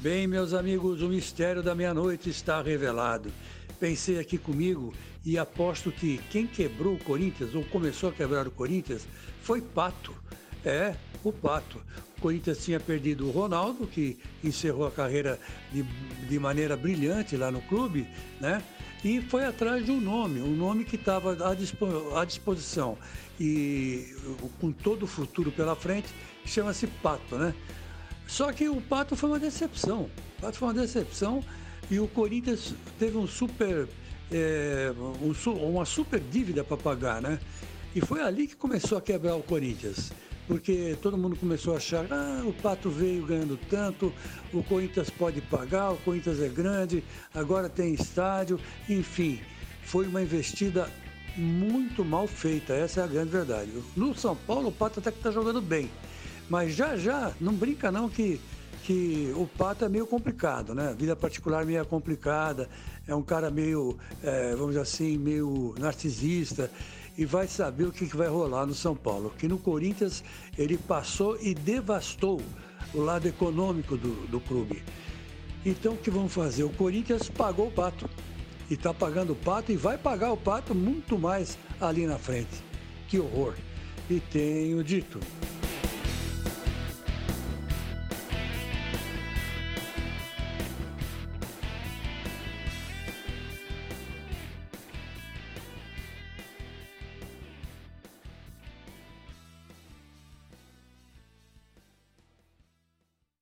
Bem, meus amigos, o mistério da meia-noite está revelado. Pensei aqui comigo e aposto que quem quebrou o Corinthians, ou começou a quebrar o Corinthians, foi Pato. É, o Pato. O Corinthians tinha perdido o Ronaldo, que encerrou a carreira de, de maneira brilhante lá no clube, né? E foi atrás de um nome, um nome que estava à, dispo, à disposição e com todo o futuro pela frente, chama-se Pato, né? Só que o Pato foi uma decepção. O Pato foi uma decepção e o Corinthians teve um super, é, um, uma super dívida para pagar, né? E foi ali que começou a quebrar o Corinthians. Porque todo mundo começou a achar, ah, o Pato veio ganhando tanto, o Corinthians pode pagar, o Corinthians é grande, agora tem estádio, enfim. Foi uma investida muito mal feita, essa é a grande verdade. No São Paulo, o Pato até que está jogando bem mas já já, não brinca não que, que o Pato é meio complicado, né? Vida particular meio complicada, é um cara meio, é, vamos dizer assim, meio narcisista e vai saber o que, que vai rolar no São Paulo. Que no Corinthians ele passou e devastou o lado econômico do, do clube. Então o que vão fazer? O Corinthians pagou o Pato. E está pagando o Pato e vai pagar o Pato muito mais ali na frente. Que horror. E tenho dito.